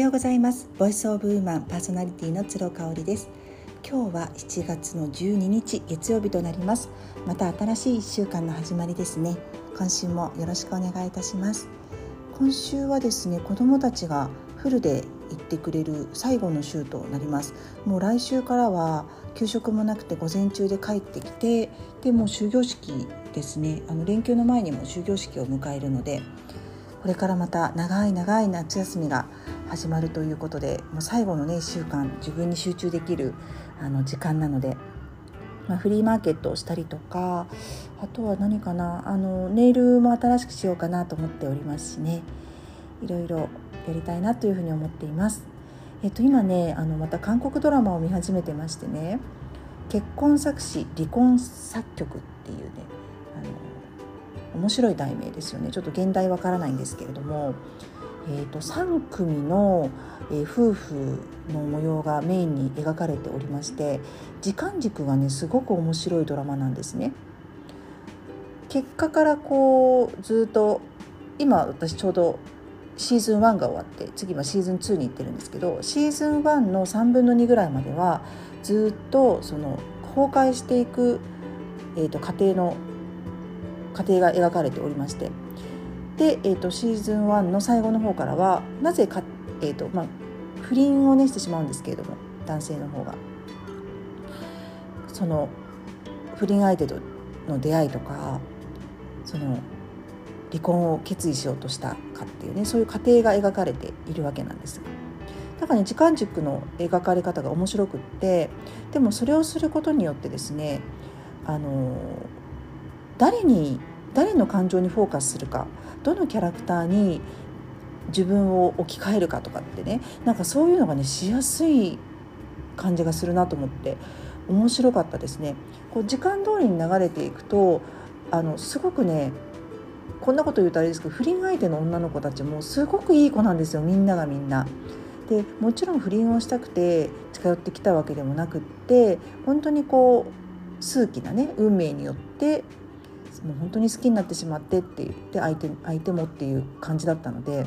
ようございます。ボイスオブウーマンパーソナリティの鶴香織です。今日は7月の12日月曜日となります。また新しい1週間の始まりですね。今週もよろしくお願いいたします。今週はですね子どもたちがフルで行ってくれる最後の週となります。もう来週からは給食もなくて午前中で帰ってきてでも終業式ですね。あの連休の前にも終業式を迎えるのでこれからまた長い長い夏休みが始まるということでもう最後のね1週間自分に集中できるあの時間なので、まあ、フリーマーケットをしたりとかあとは何かなあのネイルも新しくしようかなと思っておりますしねいろいろやりたいなというふうに思っています。えっと、今ねあのまた韓国ドラマを見始めてましてね「結婚作詞離婚作曲」っていうね面白い題名ですよねちょっと現代わからないんですけれども、えーと、3組の、えー、夫婦の模様がメインに描かれておりまして時間軸がねすごく面白いドラマなんですね。結果からこうずっと今私ちょうどシーズン1が終わって次はシーズン2に行ってるんですけどシーズン1の3分の2ぐらいまではずっとその崩壊していく、えーと家庭の過程が描かれておりましてで、えーと、シーズン1の最後の方からはなぜか、えーとまあ、不倫をねしてしまうんですけれども男性の方がその不倫相手との出会いとかその離婚を決意しようとしたかっていうねそういう過程が描かれているわけなんです。だからね時間軸の描かれ方が面白くってでもそれをすることによってですねあの誰に誰の感情にフォーカスするかどのキャラクターに自分を置き換えるかとかってねなんかそういうのがねしやすい感じがするなと思って面白かったですね。こう時間通りに流れていくとあのすごくねこんなこと言うとあれですけど不倫相手の女の子たちもすごくいい子なんですよみんながみんな。でもちろん不倫をしたくて近寄ってきたわけでもなくって本当にこう数奇なね運命によってもう本当に好きになってしまってって言って相手相手もっていう感じだったので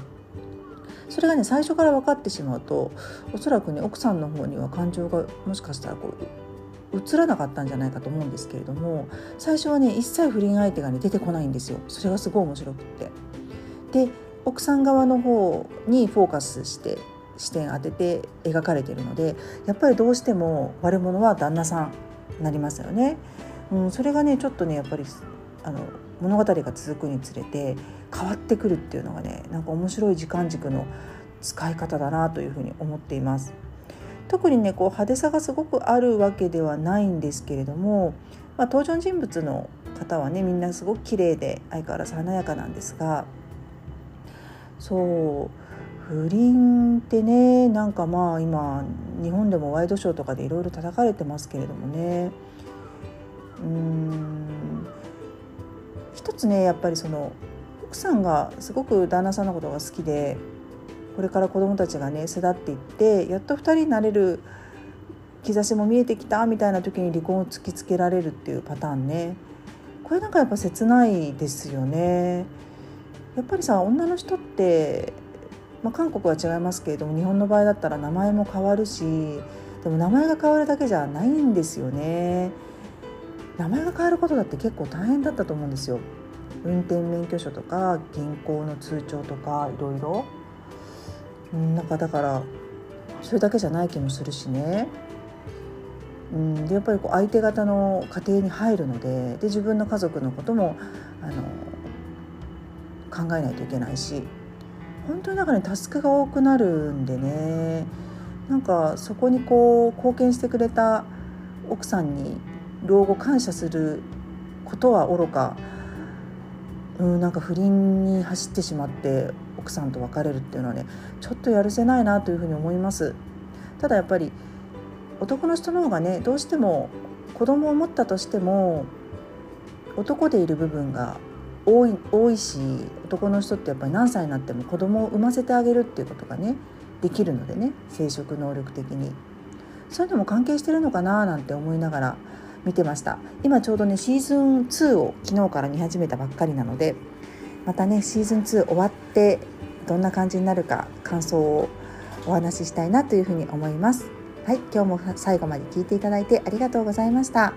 それがね最初から分かってしまうとおそらくね奥さんの方には感情がもしかしたらこう映らなかったんじゃないかと思うんですけれども最初はね一切不倫相手がね出てこないんですよそれがすごい面白くって。で奥さん側の方にフォーカスして視点当てて描かれているのでやっぱりどうしても悪者は旦那さんになりますよね。うん、それがねちょっとねやっぱりあの物語が続くにつれて変わってくるっていうのがねなんか面白い時間軸の使い方だなというふうに思っています。特にねこう派手さがすごくあるわけではないんですけれども、まあ、登場人物の方はねみんなすごく綺麗で相変わらず華やかなんですがそう不倫ってねなんかまあ今日本でもワイドショーとかでいろいろ叩かれてますけれどもねうん一つねやっぱりその奥さんがすごく旦那さんのことが好きでこれから子供たちがね巣立っていってやっと2人になれる兆しも見えてきたみたいな時に離婚を突きつけられるっていうパターンねこれなんかやっぱ切ないですよね。やっぱりさ女の人って、まあ、韓国は違いますけれども日本の場合だったら名前も変わるしでも名前が変わるだけじゃないんですよね。名前が変わることだって結構大変だったと思うんですよ。運転免許証とか銀行の通帳とかいろいろ。なんかだからそれだけじゃない気もするしね。うん、でやっぱりこう相手方の家庭に入るのでで自分の家族のこともあの考えないといけないし本当にだからねタスクが多くなるんでねなんかそこにこう貢献してくれた奥さんに老後感謝することはおろかうんなんか不倫に走ってしまって奥さんと別れるっていうのはねちょっとやるせないなというふうに思います。ただやっぱり男の人の方がねどうしても子供を持ったとしても男でいる部分が多い多いし男の人ってやっぱり何歳になっても子供を産ませてあげるっていうことがねできるのでね生殖能力的に。そういうのも関係してるのかななんて思いながら見てました。今ちょうどねシーズン2を昨日から見始めたばっかりなのでまたねシーズン2終わってどんな感じになるか感想をお話ししたいなというふうに思います。はい今日も最後まで聞いていただいてありがとうございました。